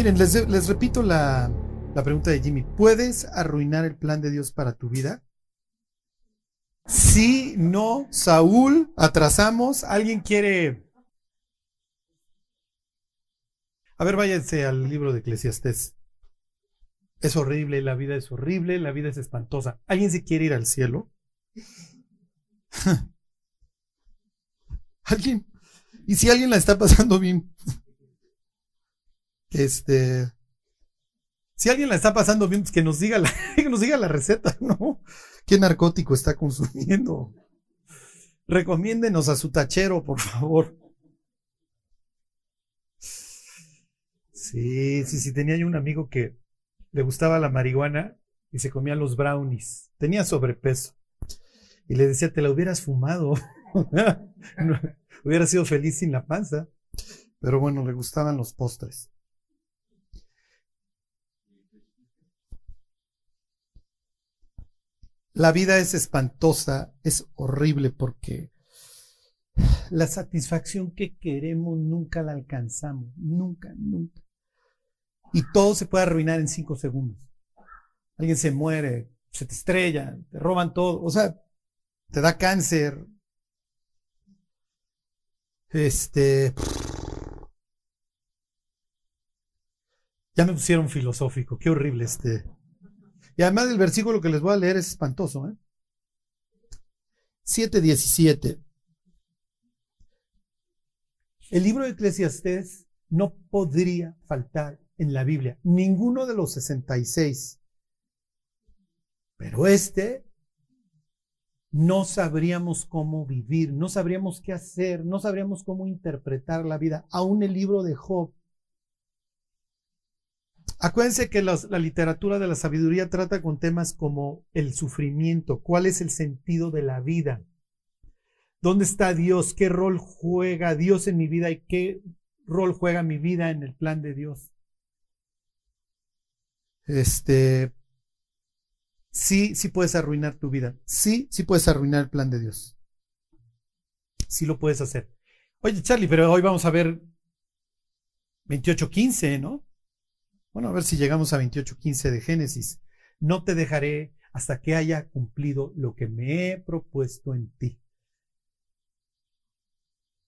Miren, les, repito la, la pregunta de Jimmy. ¿Puedes arruinar el plan de Dios para tu vida? Sí, no, Saúl, atrasamos. ¿Alguien quiere? A ver, váyanse al libro de Eclesiastés. Es horrible, la vida es horrible, la vida es espantosa. ¿Alguien se quiere ir al cielo? ¿Alguien? Y si alguien la está pasando bien, este, si alguien la está pasando bien, pues que nos diga la, que nos diga la receta, ¿no? ¿Qué narcótico está consumiendo? Recomiéndenos a su tachero, por favor. Sí, sí, sí, tenía yo un amigo que le gustaba la marihuana y se comía los brownies. Tenía sobrepeso. Y le decía, te la hubieras fumado. hubiera sido feliz sin la panza. Pero bueno, le gustaban los postres. La vida es espantosa, es horrible porque la satisfacción que queremos nunca la alcanzamos, nunca, nunca. Y todo se puede arruinar en cinco segundos. Alguien se muere, se te estrella, te roban todo, o sea, te da cáncer. Este. Ya me pusieron filosófico, qué horrible este. Y además el versículo que les voy a leer es espantoso. ¿eh? 7.17. El libro de Eclesiastés no podría faltar en la Biblia, ninguno de los 66. Pero este no sabríamos cómo vivir, no sabríamos qué hacer, no sabríamos cómo interpretar la vida. Aún el libro de Job Acuérdense que la literatura de la sabiduría trata con temas como el sufrimiento, cuál es el sentido de la vida, dónde está Dios, qué rol juega Dios en mi vida y qué rol juega mi vida en el plan de Dios. Este, sí, sí puedes arruinar tu vida, sí, sí puedes arruinar el plan de Dios. Sí lo puedes hacer. Oye, Charlie, pero hoy vamos a ver 28.15, ¿no? Bueno, a ver si llegamos a 28.15 de Génesis. No te dejaré hasta que haya cumplido lo que me he propuesto en ti.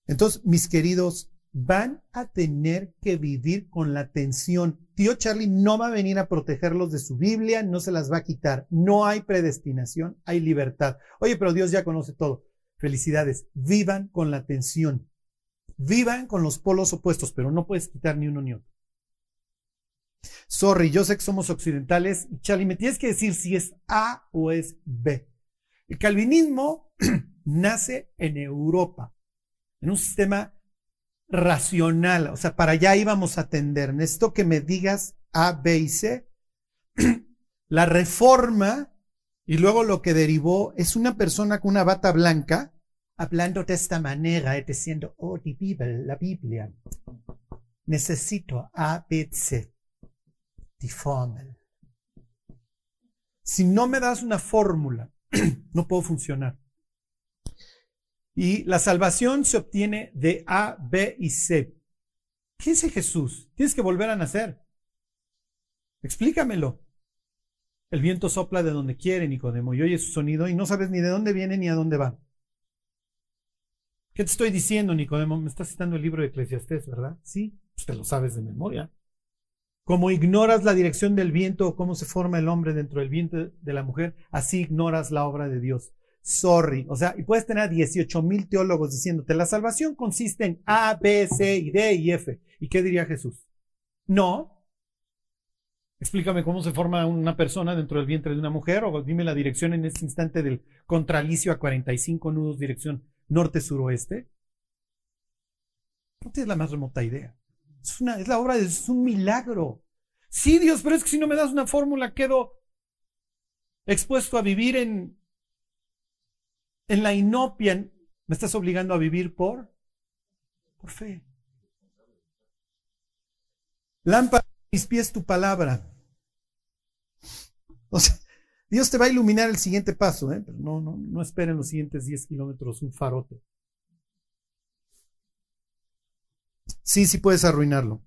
Entonces, mis queridos, van a tener que vivir con la tensión. Tío Charlie no va a venir a protegerlos de su Biblia, no se las va a quitar. No hay predestinación, hay libertad. Oye, pero Dios ya conoce todo. Felicidades. Vivan con la tensión. Vivan con los polos opuestos, pero no puedes quitar ni uno ni otro. Sorry, yo sé que somos occidentales. Charlie, me tienes que decir si es A o es B. El calvinismo nace en Europa, en un sistema racional. O sea, para allá íbamos a atender. Necesito que me digas A, B y C. La reforma y luego lo que derivó es una persona con una bata blanca hablando de esta manera, diciendo, oh, la Biblia. Necesito A, B, C. Si no me das una fórmula, no puedo funcionar. Y la salvación se obtiene de A, B y C. ¿Qué dice Jesús? Tienes que volver a nacer. Explícamelo. El viento sopla de donde quiere, Nicodemo, y oye su sonido y no sabes ni de dónde viene ni a dónde va. ¿Qué te estoy diciendo, Nicodemo? Me estás citando el libro de Eclesiastés, ¿verdad? Sí, pues te lo sabes de memoria. Como ignoras la dirección del viento o cómo se forma el hombre dentro del viento de la mujer, así ignoras la obra de Dios. Sorry. O sea, y puedes tener 18 mil teólogos diciéndote, la salvación consiste en A, B, C, y D y F. ¿Y qué diría Jesús? No. Explícame cómo se forma una persona dentro del vientre de una mujer o dime la dirección en este instante del contralicio a 45 nudos dirección norte-suroeste. No tienes la más remota idea. Es, una, es la obra, de, es un milagro. Sí, Dios, pero es que si no me das una fórmula, quedo expuesto a vivir en, en la inopia. Me estás obligando a vivir por, por fe. Lámpara mis pies tu palabra. O sea, Dios te va a iluminar el siguiente paso, ¿eh? pero no, no, no esperen los siguientes 10 kilómetros un farote. Sí, sí puedes arruinarlo.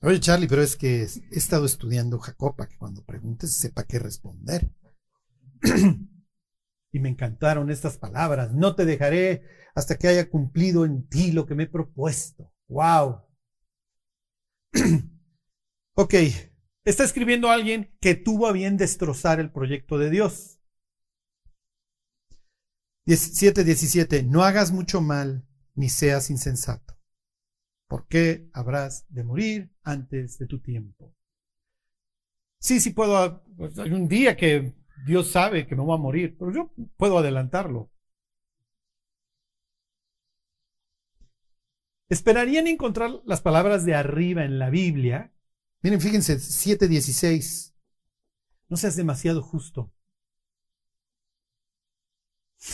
Oye, Charlie, pero es que he estado estudiando Jacob que cuando preguntes sepa qué responder. y me encantaron estas palabras. No te dejaré hasta que haya cumplido en ti lo que me he propuesto. ¡Wow! ok, está escribiendo alguien que tuvo a bien destrozar el proyecto de Dios. 7.17. No hagas mucho mal ni seas insensato. ¿Por qué habrás de morir antes de tu tiempo? Sí, sí puedo. Pues, hay un día que Dios sabe que me voy a morir, pero yo puedo adelantarlo. Esperarían encontrar las palabras de arriba en la Biblia. Miren, fíjense, 7.16. No seas demasiado justo.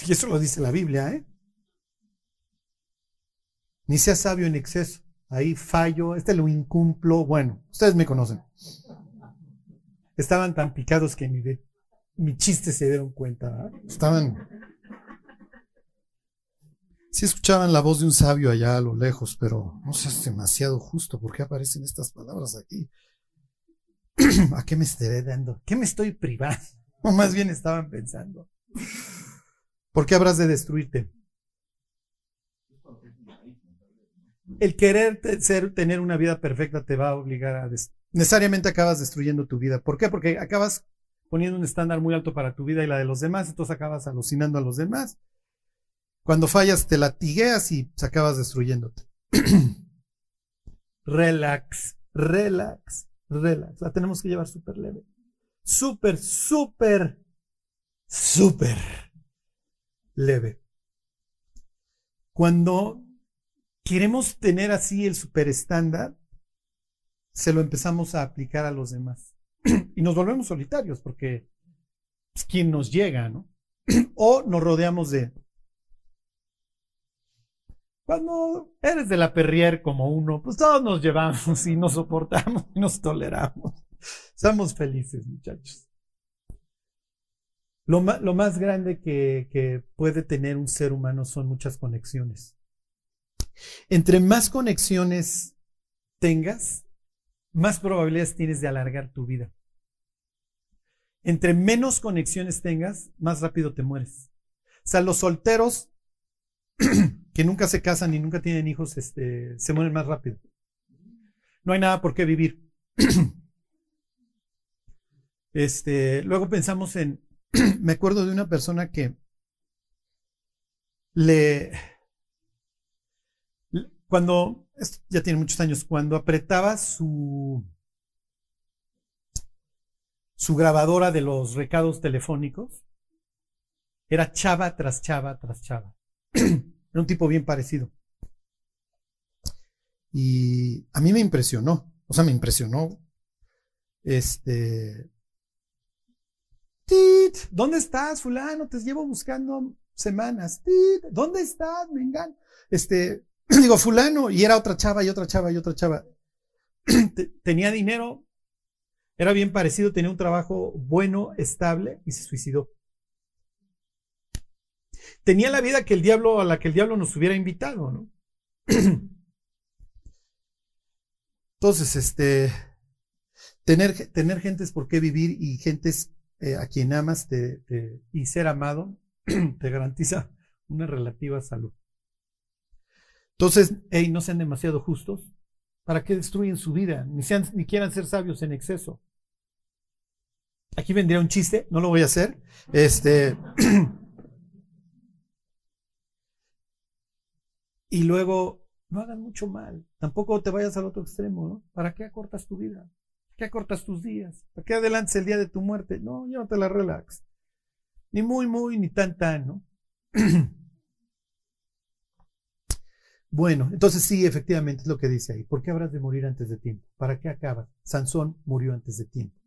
Y eso lo dice la Biblia, ¿eh? Ni seas sabio en exceso. Ahí fallo, este lo incumplo. Bueno, ustedes me conocen. Estaban tan picados que ni mi chiste se dieron cuenta. Estaban. Sí escuchaban la voz de un sabio allá a lo lejos, pero no seas demasiado justo. ¿Por qué aparecen estas palabras aquí? ¿A qué me estaré dando? ¿Qué me estoy privando? O más bien estaban pensando. ¿Por qué habrás de destruirte? El querer ser, tener una vida perfecta te va a obligar a... necesariamente acabas destruyendo tu vida. ¿Por qué? Porque acabas poniendo un estándar muy alto para tu vida y la de los demás, entonces acabas alucinando a los demás. Cuando fallas te latigueas y se acabas destruyéndote. relax, relax, relax. La tenemos que llevar súper leve. Súper, súper, súper leve. Cuando queremos tener así el super estándar, se lo empezamos a aplicar a los demás. y nos volvemos solitarios porque es pues, quien nos llega, ¿no? o nos rodeamos de... Cuando eres de la perrier como uno, pues todos nos llevamos y nos soportamos y nos toleramos. Somos felices, muchachos. Lo, más grande que puede tener un ser humano son muchas conexiones. Entre más conexiones tengas, más probabilidades tienes de alargar tu vida. Entre menos conexiones tengas, más rápido te mueres. O sea, los solteros que nunca se casan y nunca tienen hijos, este, se mueren más rápido. No hay nada por qué vivir. Este, luego pensamos en, me acuerdo de una persona que le, cuando, ya tiene muchos años, cuando apretaba su, su grabadora de los recados telefónicos, era chava tras chava tras chava. era un tipo bien parecido. Y a mí me impresionó, o sea, me impresionó. Este. ¡Tit! ¿Dónde estás, fulano? Te llevo buscando semanas. ¡Tit! ¿Dónde estás? Vengan. Este, digo, fulano, y era otra chava y otra chava y otra chava. Tenía dinero, era bien parecido, tenía un trabajo bueno, estable y se suicidó. Tenía la vida que el diablo, a la que el diablo nos hubiera invitado, ¿no? Entonces, este, tener, tener gentes por qué vivir y gentes eh, a quien amas y ser amado te garantiza una relativa salud. Entonces, hey, no sean demasiado justos. ¿Para qué destruyen su vida? Ni, quieran ser sabios en exceso. Aquí vendría un chiste, no lo voy a hacer. Este. y luego, no hagan mucho mal. Tampoco te vayas al otro extremo, ¿no? ¿Para qué acortas tu vida? ¿Para qué acortas tus días? ¿Para qué adelantes el día de tu muerte? No, ya no te la relax. Ni muy, muy, ni tan, tan, ¿no? Bueno, entonces sí, efectivamente es lo que dice ahí. ¿Por qué habrás de morir antes de tiempo? ¿Para qué acabas? Sansón murió antes de tiempo.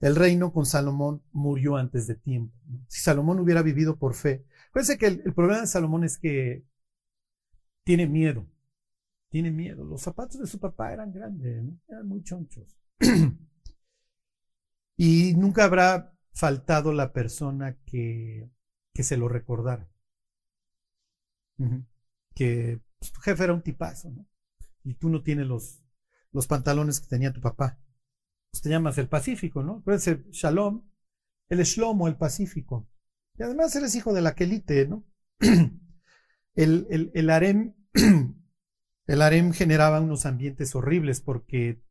El reino con Salomón murió antes de tiempo. Si Salomón hubiera vivido por fe. Fíjense que el, problema de Salomón es que tiene miedo. Tiene miedo. Los zapatos de su papá eran grandes, eran muy chonchos. y nunca habrá faltado la persona que, que se lo recordara. Que tu jefe era un tipazo, ¿no? Y tú no tienes los, los pantalones que tenía tu papá. Pues te llamas el Pacífico, ¿no? ser Shalom, el Shlomo, el Pacífico. Y además eres hijo de la Kelite, ¿no? El, el, el harem, el harem generaba unos ambientes horribles porque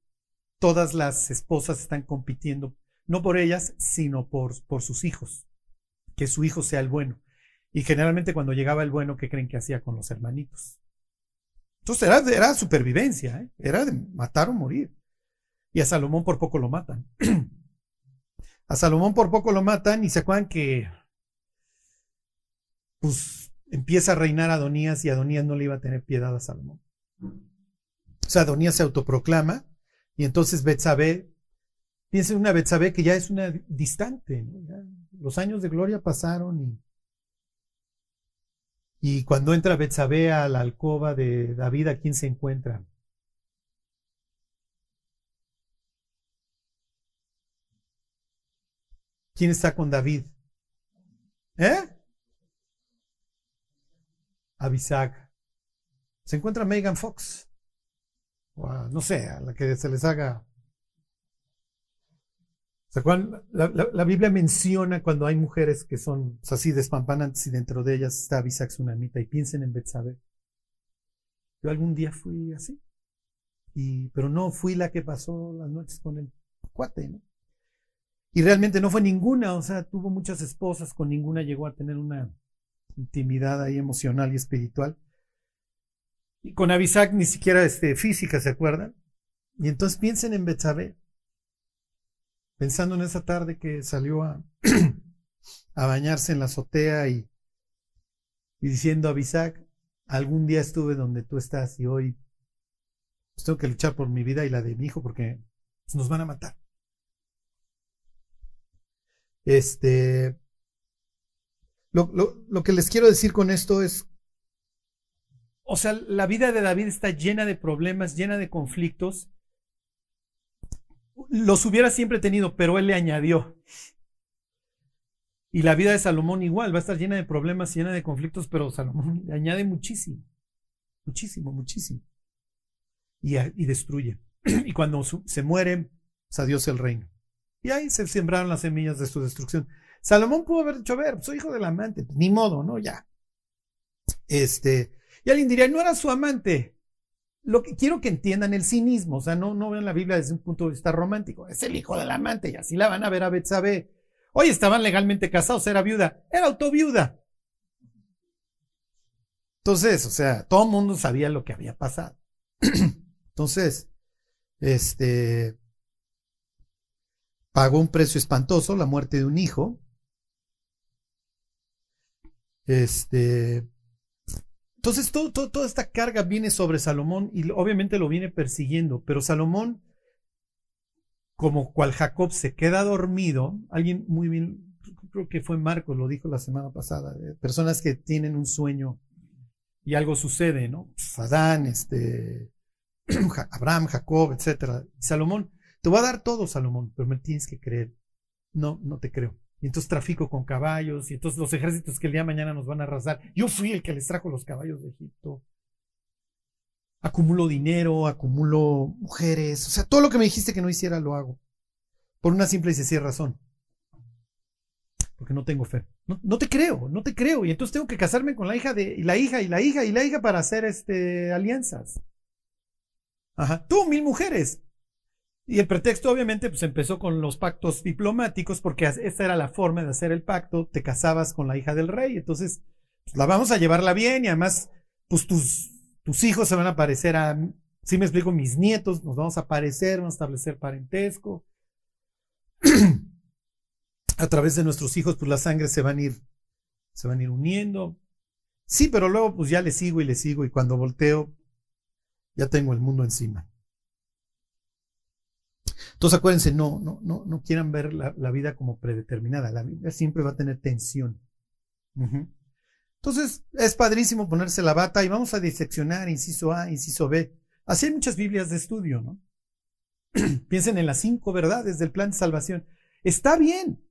todas las esposas están compitiendo, no por ellas, sino por, por sus hijos, que su hijo sea el bueno. Y generalmente cuando llegaba el bueno, ¿qué creen que hacía con los hermanitos? Entonces era, era supervivencia, ¿eh? era de matar o morir. Y a Salomón por poco lo matan. a Salomón por poco lo matan y se acuerdan que pues empieza a reinar Adonías y Adonías no le iba a tener piedad a Salomón. O sea, Adonías se autoproclama y entonces Betsabé, piensa en una Betsabé que ya es una distante, los años de gloria pasaron y, y cuando entra Betsabé a la alcoba de David, ¿a quién se encuentra? ¿Quién está con David? ¿Eh? Abisag. Se encuentra Megan Fox no sé, a la que se les haga. La, Biblia menciona cuando hay mujeres que son así despampanantes y dentro de ellas está Abisac Tsunamita y piensen en Betsabe. Yo algún día fui así, y, pero no fui la que pasó las noches con el cuate, ¿no? Y realmente no fue ninguna, o sea, tuvo muchas esposas, con ninguna llegó a tener una intimidad ahí emocional y espiritual. Y con Abisac ni siquiera este, física, ¿se acuerdan? Y entonces piensen en Betsabé. Pensando en esa tarde que salió a, bañarse en la azotea y, diciendo a Abisac, algún día estuve donde tú estás y hoy pues, tengo que luchar por mi vida y la de mi hijo porque pues, nos van a matar. Este, lo, que les quiero decir con esto es o sea, la vida de David está llena de problemas, llena de conflictos. Los hubiera siempre tenido, pero él le añadió. Y la vida de Salomón igual, va a estar llena de problemas, llena de conflictos, pero Salomón le añade muchísimo, muchísimo, muchísimo. Y, y destruye. Y cuando se muere, pues adiós el reino. Y ahí se sembraron las semillas de su destrucción. Salomón pudo haber dicho, a ver, soy hijo del amante, ni modo, ¿no? Ya. Este, y alguien diría, no era su amante. Lo que quiero que entiendan el cinismo, o sea, no, no vean la Biblia desde un punto de vista romántico. Es el hijo del amante y así la van a ver a Betsabé. Oye, estaban legalmente casados, era viuda, era autoviuda. Entonces, o sea, todo el mundo sabía lo que había pasado. Entonces, este, pagó un precio espantoso, la muerte de un hijo. Este, entonces, toda esta carga viene sobre Salomón y obviamente lo viene persiguiendo, pero Salomón, como cual Jacob se queda dormido, alguien muy bien, creo que fue Marcos, lo dijo la semana pasada, personas que tienen un sueño y algo sucede, ¿no? Pues, Adán, este, Abraham, Jacob, etcétera. Salomón, te voy a dar todo, Salomón, pero me tienes que creer. No, no te creo y entonces trafico con caballos, y entonces los ejércitos que el día de mañana nos van a arrasar. Yo fui el que les trajo los caballos de Egipto. Acumulo dinero, acumulo mujeres, o sea, todo lo que me dijiste que no hiciera lo hago. Por una simple y sencilla razón. Porque no tengo fe. No, te creo, no te creo. Y entonces tengo que casarme con la hija de, y la hija, y la hija, y la hija para hacer este, alianzas. Ajá. Tú, mil mujeres. Y el pretexto obviamente pues empezó con los pactos diplomáticos porque esa era la forma de hacer el pacto, te casabas con la hija del rey, entonces pues, la vamos a llevarla bien y además pues tus, tus hijos se van a parecer a, si me explico, mis nietos, nos vamos a parecer, vamos a establecer parentesco. a través de nuestros hijos pues la sangre se van a ir, se van a ir uniendo. Sí, pero luego pues ya le sigo y le sigo y cuando volteo ya tengo el mundo encima. Entonces acuérdense, no, no, no, no quieran ver la, vida como predeterminada. La vida siempre va a tener tensión. Entonces es padrísimo ponerse la bata y vamos a diseccionar inciso A, inciso B. Así hay muchas Biblias de estudio, ¿no? Piensen en las cinco verdades del plan de salvación. Está bien.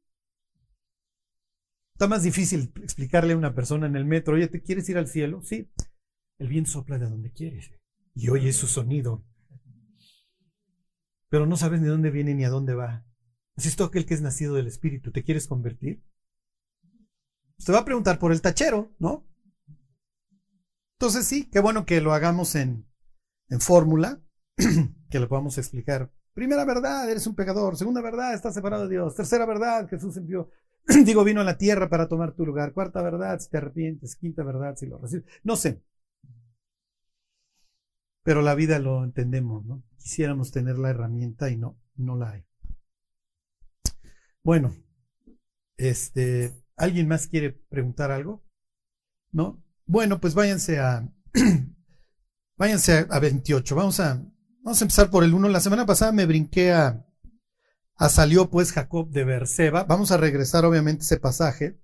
Está más difícil explicarle a una persona en el metro, oye, ¿te quieres ir al cielo? Sí. El viento sopla de donde quieres y oye su sonido pero no sabes ni dónde viene ni a dónde va. Todo aquel que es nacido del Espíritu. ¿Te quieres convertir? Te va a preguntar por el tachero, ¿no? Entonces sí, qué bueno que lo hagamos en, en fórmula, que lo podamos explicar. Primera verdad, eres un pecador. Segunda verdad, estás separado de Dios. Tercera verdad, Jesús envió, digo, vino a la tierra para tomar tu lugar. Cuarta verdad, si te arrepientes. Quinta verdad, si lo recibes. No sé. Pero la vida lo entendemos, ¿no? Quisiéramos tener la herramienta y no, no la hay. Bueno, este, ¿alguien más quiere preguntar algo? ¿No? Bueno, pues váyanse a, váyanse a, 28. Vamos a, vamos a empezar por el 1. La semana pasada me brinqué a, a salió pues Jacob de Berseba. Vamos a regresar obviamente ese pasaje.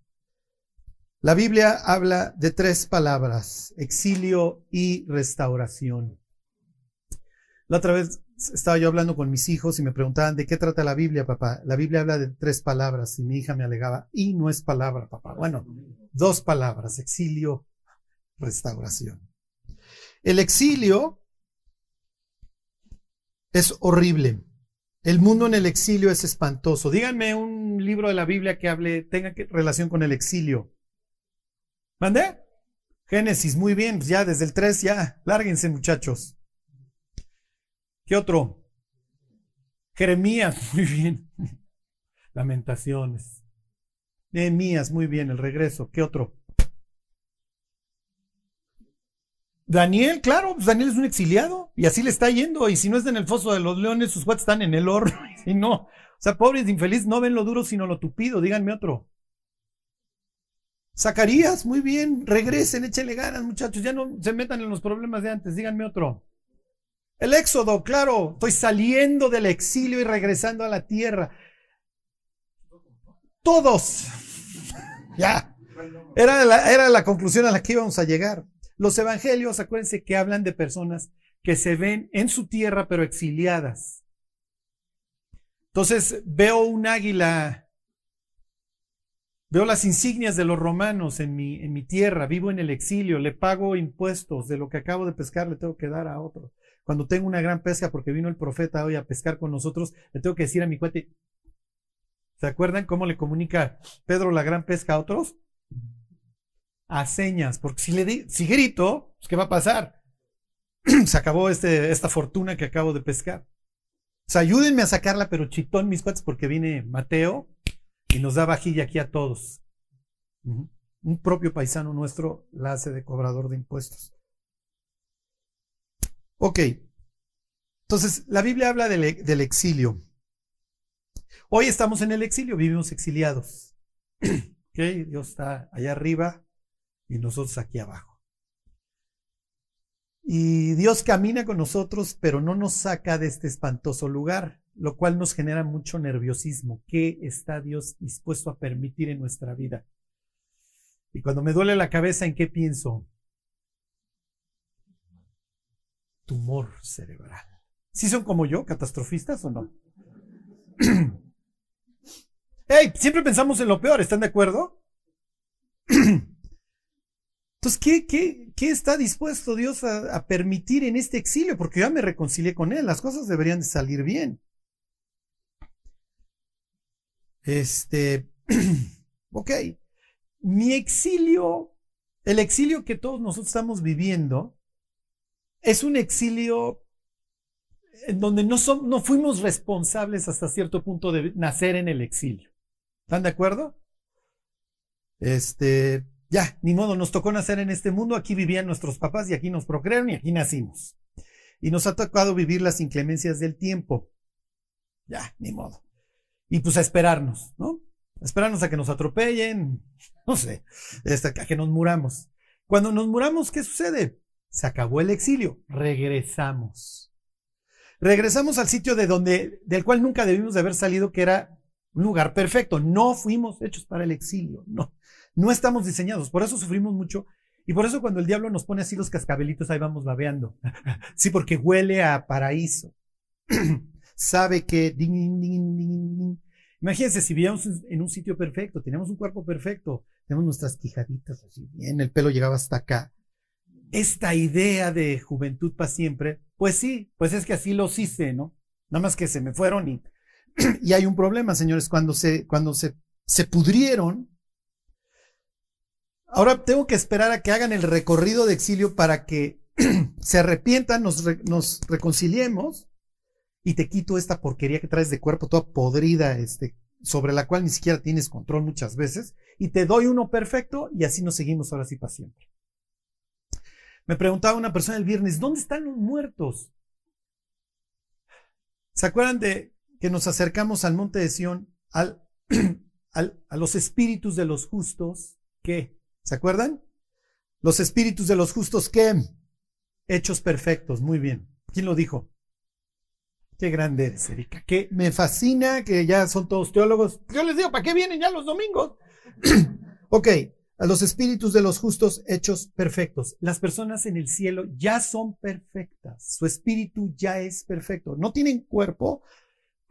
La Biblia habla de tres palabras, exilio y restauración. La otra vez estaba yo hablando con mis hijos y me preguntaban, ¿de qué trata la Biblia, papá? La Biblia habla de tres palabras y mi hija me alegaba, y no es palabra, papá. Bueno, dos palabras, exilio, restauración. El exilio es horrible. El mundo en el exilio es espantoso. Díganme un libro de la Biblia que hable, tenga relación con el exilio. ¿Mandé? Génesis, muy bien, ya desde el 3 ya, lárguense muchachos. ¿Qué otro? Jeremías, muy bien. Lamentaciones. Nehemías, muy bien, el regreso. ¿Qué otro? Daniel, claro, pues Daniel es un exiliado y así le está yendo. Y si no está en el foso de los leones, sus cuates están en el horno. Y no, o sea, pobres infeliz, no ven lo duro sino lo tupido. Díganme otro. Zacarías, muy bien, regresen, échenle ganas, muchachos. Ya no se metan en los problemas de antes. Díganme otro. El éxodo, claro, estoy saliendo del exilio y regresando a la tierra. Todos. ya. Era la, era la conclusión a la que íbamos a llegar. Los evangelios, acuérdense que hablan de personas que se ven en su tierra pero exiliadas. Entonces veo un águila, veo las insignias de los romanos en mi, en mi tierra, vivo en el exilio, le pago impuestos de lo que acabo de pescar, le tengo que dar a otro. Cuando tengo una gran pesca porque vino el profeta hoy a pescar con nosotros, le tengo que decir a mi cuate, ¿se acuerdan cómo le comunica Pedro la gran pesca a otros? A señas, porque si le di, si grito, pues, ¿qué va a pasar? Se acabó este, esta fortuna que acabo de pescar. O sea, ayúdenme a sacarla, pero chitón mis cuates, porque viene Mateo y nos da vajilla aquí a todos. Un propio paisano nuestro la hace de cobrador de impuestos. Ok. Entonces, la Biblia habla del, del exilio. Hoy estamos en el exilio, vivimos exiliados. Okay, Dios está allá arriba y nosotros aquí abajo. Y Dios camina con nosotros, pero no nos saca de este espantoso lugar, lo cual nos genera mucho nerviosismo. ¿Qué está Dios dispuesto a permitir en nuestra vida? Y cuando me duele la cabeza, ¿en qué pienso? Tumor cerebral. ¿Sí son como yo, catastrofistas o no? hey, siempre pensamos en lo peor, ¿están de acuerdo? Entonces, ¿qué, qué, qué está dispuesto Dios a, a, permitir en este exilio? Porque ya me reconcilié con Él, las cosas deberían de salir bien. Este, ok, mi exilio, el exilio que todos nosotros estamos viviendo, es un exilio en donde no, no fuimos responsables hasta cierto punto de nacer en el exilio. ¿Están de acuerdo? Este, ya, ni modo, nos tocó nacer en este mundo, aquí vivían nuestros papás y aquí nos procrearon y aquí nacimos. Y nos ha tocado vivir las inclemencias del tiempo. Ya, ni modo. Y pues a esperarnos, ¿no? A esperarnos a que nos atropellen, no sé, hasta a que nos muramos. Cuando nos muramos, ¿qué sucede? Se acabó el exilio. Regresamos. Regresamos al sitio de donde, del cual nunca debimos de haber salido, que era un lugar perfecto. No fuimos hechos para el exilio. No, no estamos diseñados. Por eso sufrimos mucho. Y por eso cuando el diablo nos pone así los cascabelitos, ahí vamos babeando. sí, porque huele a paraíso. Sabe que... Imagínense si vivíamos en un sitio perfecto, teníamos un cuerpo perfecto, tenemos nuestras quijaditas así bien, el pelo llegaba hasta acá esta idea de juventud para siempre, pues sí, pues es que así los hice, ¿no? Nada más que se me fueron y, y hay un problema, señores, cuando se, cuando se, se pudrieron. Ahora tengo que esperar a que hagan el recorrido de exilio para que se arrepientan, nos, nos reconciliemos y te quito esta porquería que traes de cuerpo toda podrida, este, sobre la cual ni siquiera tienes control muchas veces, y te doy uno perfecto y así nos seguimos ahora sí para siempre. Me preguntaba una persona el viernes, ¿dónde están los muertos? ¿Se acuerdan de que nos acercamos al monte de Sión, al, a los espíritus de los justos? ¿Qué? ¿Se acuerdan? Los espíritus de los justos, ¿qué? Hechos perfectos, muy bien. ¿Quién lo dijo? Qué grande eres, Erika. Que me fascina que ya son todos teólogos. Yo les digo, ¿para qué vienen ya los domingos? ok, a los espíritus de los justos hechos perfectos. Las personas en el cielo ya son perfectas. Su espíritu ya es perfecto. No tienen cuerpo.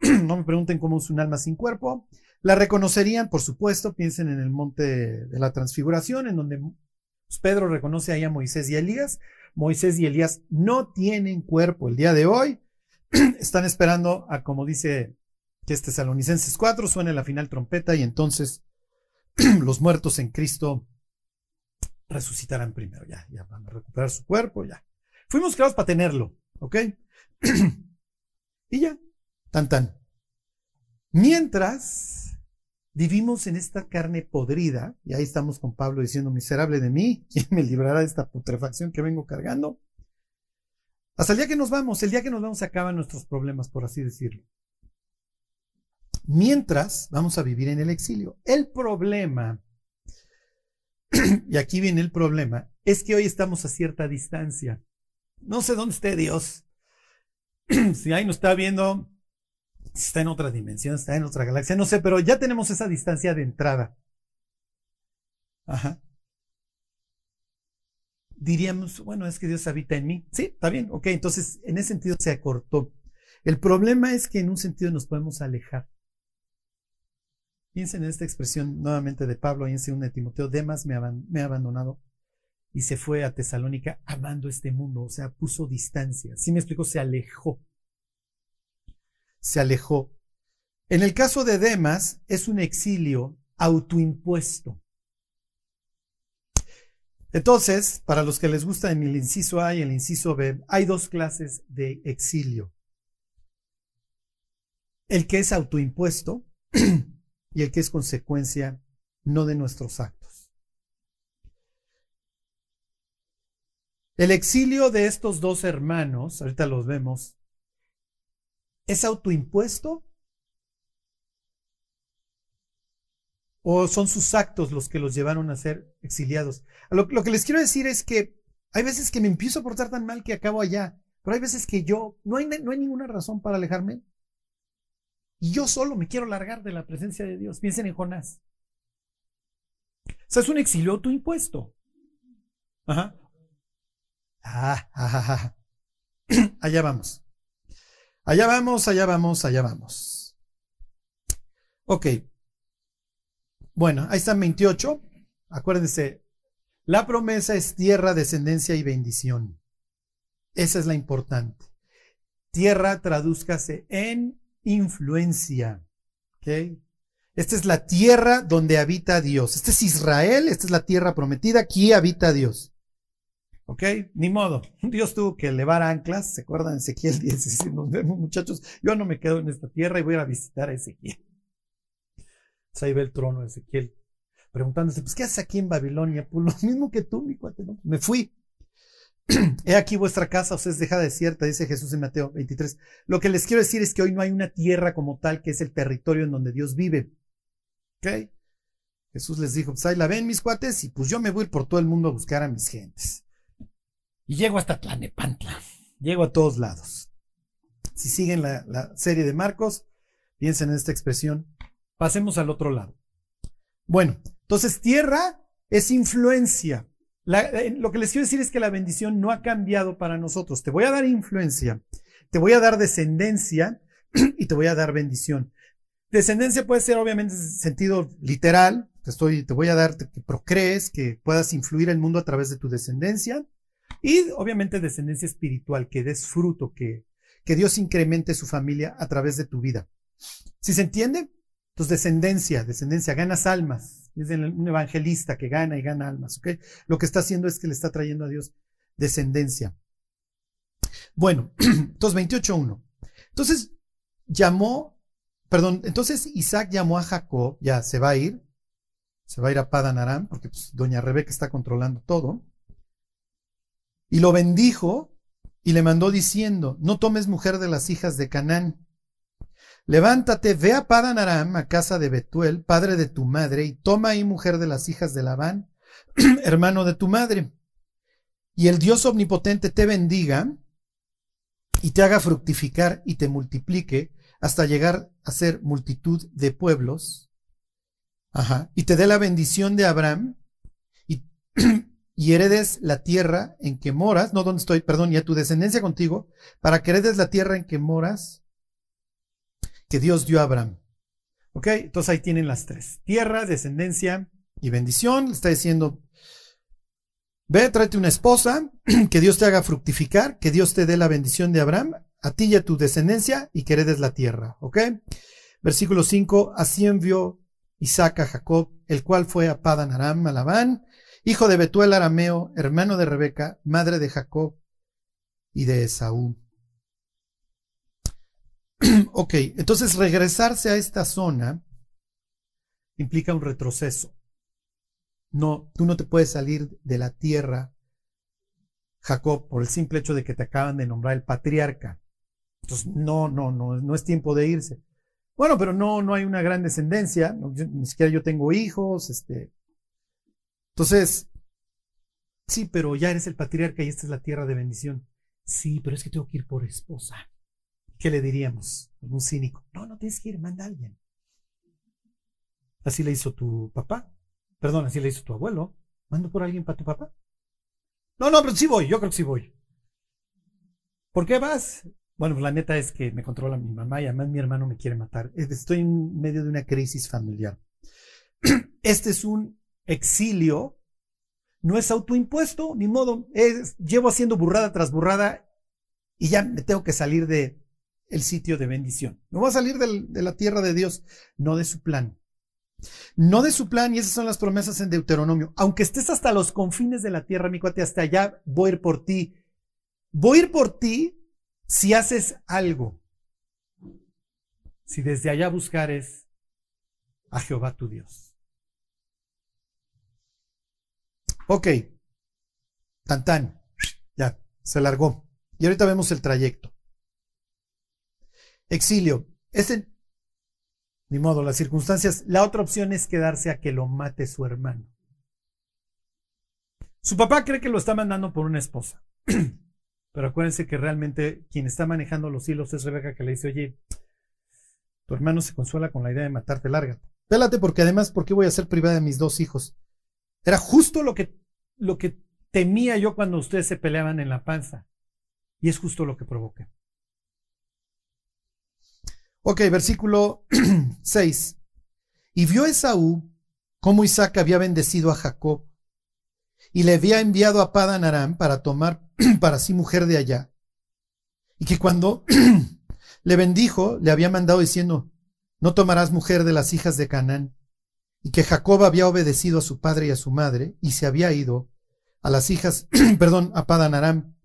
no me pregunten cómo es un alma sin cuerpo. La reconocerían, por supuesto. Piensen en el monte de la transfiguración, en donde Pedro reconoce ahí a Moisés y Elías. Moisés y Elías no tienen cuerpo el día de hoy. Están esperando a, como dice que este Salonicenses 4, suene la final trompeta y entonces los muertos en Cristo resucitarán primero. Ya, ya van a recuperar su cuerpo, ya. Fuimos creados para tenerlo, ¿ok? y ya, tan tan. Mientras Vivimos en esta carne podrida, y ahí estamos con Pablo diciendo, miserable de mí, ¿quién me librará de esta putrefacción que vengo cargando? Hasta el día que nos vamos, el día que nos vamos se acaban nuestros problemas, por así decirlo. Mientras vamos a vivir en el exilio. El problema, y aquí viene el problema, es que hoy estamos a cierta distancia. No sé dónde esté Dios. si ahí nos está viendo, está en otra dimensión, está en otra galaxia, no sé, pero ya tenemos esa distancia de entrada. Ajá. Diríamos, bueno, es que Dios habita en mí. Sí, está bien, ok, entonces en ese sentido se acortó. El problema es que en un sentido nos podemos alejar. Piensen en esta expresión nuevamente de Pablo ahí en 2 de Timoteo, Demas me, ha abandonado y se fue a Tesalónica amando este mundo, o sea, puso distancia. Sí me explico, se alejó se alejó. En el caso de Demas, es un exilio autoimpuesto. Entonces, para los que les gusta en el inciso A y el inciso B, hay dos clases de exilio. El que es autoimpuesto y el que es consecuencia no de nuestros actos. El exilio de estos dos hermanos, ahorita los vemos, ¿Es autoimpuesto? ¿O son sus actos los que los llevaron a ser exiliados? Lo, que les quiero decir es que hay veces que me empiezo a portar tan mal que acabo allá, pero hay veces que yo, no hay, no hay ninguna razón para alejarme. Y yo solo me quiero largar de la presencia de Dios. Piensen en Jonás. O sea, es un exilio autoimpuesto. Ajá. Ah, ajá. Allá vamos. Allá vamos, allá vamos, allá vamos. Ok. Bueno, ahí está 28. Acuérdense, la promesa es tierra, descendencia y bendición. Esa es la importante. Tierra tradúzcase en influencia. ¿Ok? Esta es la tierra donde habita Dios. Este es Israel, esta es la tierra prometida, aquí habita Dios. ¿Ok? Ni modo. Dios tuvo que elevar anclas. ¿Se acuerdan? Ezequiel 10. Nos vemos, muchachos. Yo no me quedo en esta tierra y voy a visitar a Ezequiel. Pues ahí ve el trono de Ezequiel. Preguntándose, pues, ¿qué haces aquí en Babilonia? Pues lo mismo que tú, mi cuate. Me fui. He aquí vuestra casa os es dejada desierta, dice Jesús en Mateo 23. Lo que les quiero decir es que hoy no hay una tierra como tal que es el territorio en donde Dios vive. ¿Ok? Jesús les dijo, pues ahí la ven mis cuates y pues yo me voy por todo el mundo a buscar a mis gentes. Y llego hasta Tlanepantla. Llego a todos lados. Si siguen la, serie de Marcos, piensen en esta expresión. Pasemos al otro lado. Bueno, entonces tierra es influencia. Eh, lo que les quiero decir es que la bendición no ha cambiado para nosotros. Te voy a dar influencia, te voy a dar descendencia y te voy a dar bendición. Descendencia puede ser obviamente en sentido literal, te, estoy, te voy a dar que procrees, que puedas influir el mundo a través de tu descendencia. Y obviamente descendencia espiritual, que des fruto, que, que Dios incremente su familia a través de tu vida. ¿Sí se entiende? Entonces, descendencia, descendencia, ganas almas. Es un evangelista que gana y gana almas, ¿ok? Lo que está haciendo es que le está trayendo a Dios descendencia. Bueno, entonces 28.1. Entonces llamó, perdón, entonces Isaac llamó a Jacob, ya se va a ir, se va a ir a Padan Aram, porque pues, doña Rebeca está controlando todo, y lo bendijo y le mandó diciendo, no tomes mujer de las hijas de Canaán, Levántate, ve a Padan Aram, a casa de Betuel, padre de tu madre, y toma ahí mujer de las hijas de Labán, hermano de tu madre. Y el Dios omnipotente te bendiga y te haga fructificar y te multiplique hasta llegar a ser multitud de pueblos. Ajá. Y te dé la bendición de Abraham y, y heredes la tierra en que moras, no donde estoy, perdón, y a tu descendencia contigo, para que heredes la tierra en que moras que Dios dio a Abraham. ¿Ok? Entonces ahí tienen las tres. Tierra, descendencia y bendición. Le está diciendo, ve, tráete una esposa, que Dios te haga fructificar, que Dios te dé la bendición de Abraham, a ti y a tu descendencia, y que heredes la tierra. ¿Ok? Versículo 5, así envió Isaac a Jacob, el cual fue a Padan Aram, a Labán, hijo de Betuel Arameo, hermano de Rebeca, madre de Jacob y de Esaú. ok, entonces regresarse a esta zona implica un retroceso. No, tú no te puedes salir de la tierra, Jacob, por el simple hecho de que te acaban de nombrar el patriarca. Entonces, no, no, no, no es tiempo de irse. Bueno, pero no, no hay una gran descendencia, ni siquiera yo tengo hijos, este. Entonces, sí, pero ya eres el patriarca y esta es la tierra de bendición. Sí, pero es que tengo que ir por esposa. ¿Qué le diríamos? Un cínico. No, no tienes que ir, manda a alguien. Así le hizo tu papá. Perdón, así le hizo tu abuelo. ¿Mando por alguien para tu papá? No, no, pero sí voy, yo creo que sí voy. ¿Por qué vas? Bueno, pues la neta es que me controla mi mamá y además mi hermano me quiere matar. Estoy en medio de una crisis familiar. Este es un exilio, no es autoimpuesto, ni modo. Es, llevo haciendo burrada tras burrada y ya me tengo que salir de, el sitio de bendición. No va a salir de la tierra de Dios, no de su plan. No de su plan, y esas son las promesas en Deuteronomio. Aunque estés hasta los confines de la tierra, mi cuate, hasta allá voy a ir por ti. Voy a ir por ti si haces algo. Si desde allá buscares a Jehová tu Dios. Ok. Tan tan. Ya, se largó. Y ahorita vemos el trayecto. Exilio. Ese, ni modo, las circunstancias. La otra opción es quedarse a que lo mate su hermano. Su papá cree que lo está mandando por una esposa. Pero acuérdense que realmente quien está manejando los hilos es Rebeca que le dice, oye, tu hermano se consuela con la idea de matarte, lárgate. Pélate porque además, ¿por qué voy a ser privada de mis dos hijos? Era justo lo que, lo que temía yo cuando ustedes se peleaban en la panza. Y es justo lo que provoqué. Ok, versículo 6. Y vio Esaú cómo Isaac había bendecido a Jacob y le había enviado a Padan Aram para tomar para sí mujer de allá. Y que cuando le bendijo, le había mandado diciendo, no tomarás mujer de las hijas de Canaán. Y que Jacob había obedecido a su padre y a su madre y se había ido a las hijas, perdón, a Padan Aram.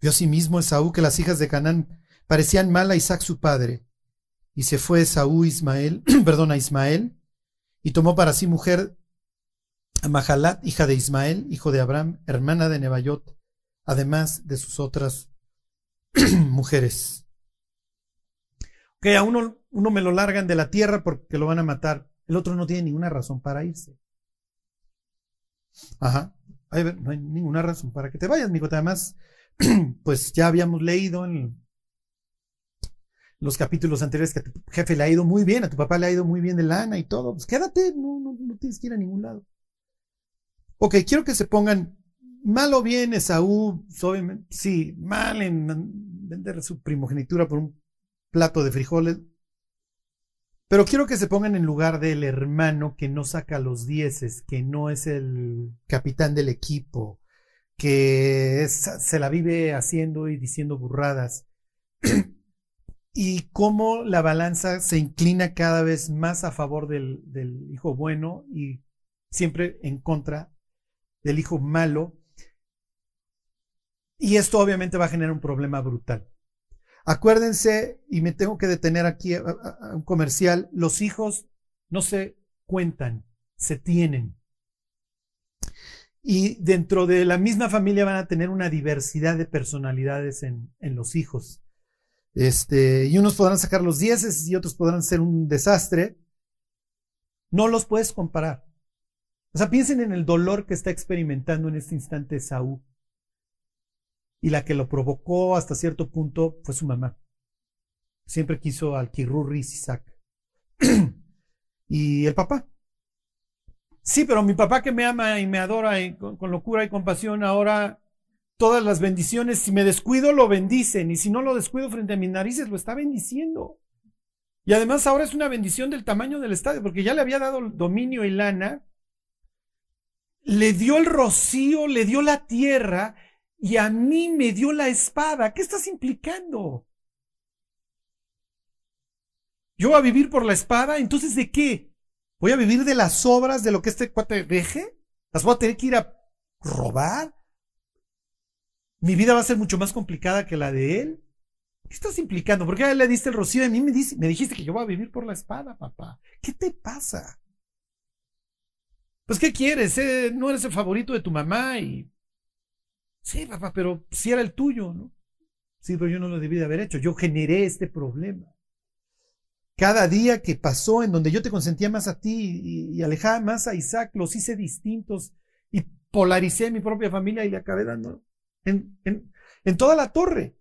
Vio mismo Esaú que las hijas de Canaán parecían mal a Isaac su padre y se fue Saúl Ismael, perdón, a Ismael, y tomó para sí mujer a Mahalat, hija de Ismael, hijo de Abraham, hermana de Nebayot, además de sus otras mujeres. Ok, a uno, uno me lo largan de la tierra porque lo van a matar, el otro no tiene ninguna razón para irse. Ajá, no hay ninguna razón para que te vayas, amigo. Además, pues ya habíamos leído en los capítulos anteriores que a tu jefe le ha ido muy bien, a tu papá le ha ido muy bien de lana y todo, pues quédate, no, no, no tienes que ir a ningún lado. Ok, quiero que se pongan mal o bien Esaú, sí, mal en vender su primogenitura por un plato de frijoles, pero quiero que se pongan en lugar del hermano que no saca los dieces, que no es el capitán del equipo, que se la vive haciendo y diciendo burradas y cómo la balanza se inclina cada vez más a favor del, hijo bueno y siempre en contra del hijo malo. Y esto obviamente va a generar un problema brutal. Acuérdense, y me tengo que detener aquí a, un comercial, los hijos no se cuentan, se tienen. Y dentro de la misma familia van a tener una diversidad de personalidades en los hijos. Este, y unos podrán sacar los dieces y otros podrán ser un desastre. No los puedes comparar. O sea, piensen en el dolor que está experimentando en este instante Saúl y la que lo provocó hasta cierto punto fue su mamá. Siempre quiso al Kirurris Isaac. y el papá. Sí, pero mi papá que me ama y me adora y con, locura y compasión, ahora todas las bendiciones, si me descuido, lo bendicen. Y si no lo descuido frente a mis narices, lo está bendiciendo. Y además ahora es una bendición del tamaño del estadio, porque ya le había dado dominio y lana, le dio el rocío, le dio la tierra, y a mí me dio la espada. ¿Qué estás implicando? ¿Yo voy a vivir por la espada? Entonces, ¿de qué? ¿Voy a vivir de las obras de lo que este cuate deje? ¿Las voy a tener que ir a robar? ¿Mi vida va a ser mucho más complicada que la de él? ¿Qué estás implicando? ¿Por qué le diste el rocío a mí me, me dijiste que yo voy a vivir por la espada, papá? ¿Qué te pasa? Pues, ¿qué quieres? Eh, no eres el favorito de tu mamá y Sí, papá, pero si era el tuyo, ¿no? Sí, pero yo no lo debí de haber hecho. Yo generé este problema. Cada día que pasó en donde yo te consentía más a ti y, alejaba más a Isaac, los hice distintos y polaricé mi propia familia y le acabé dando en, en toda la torre.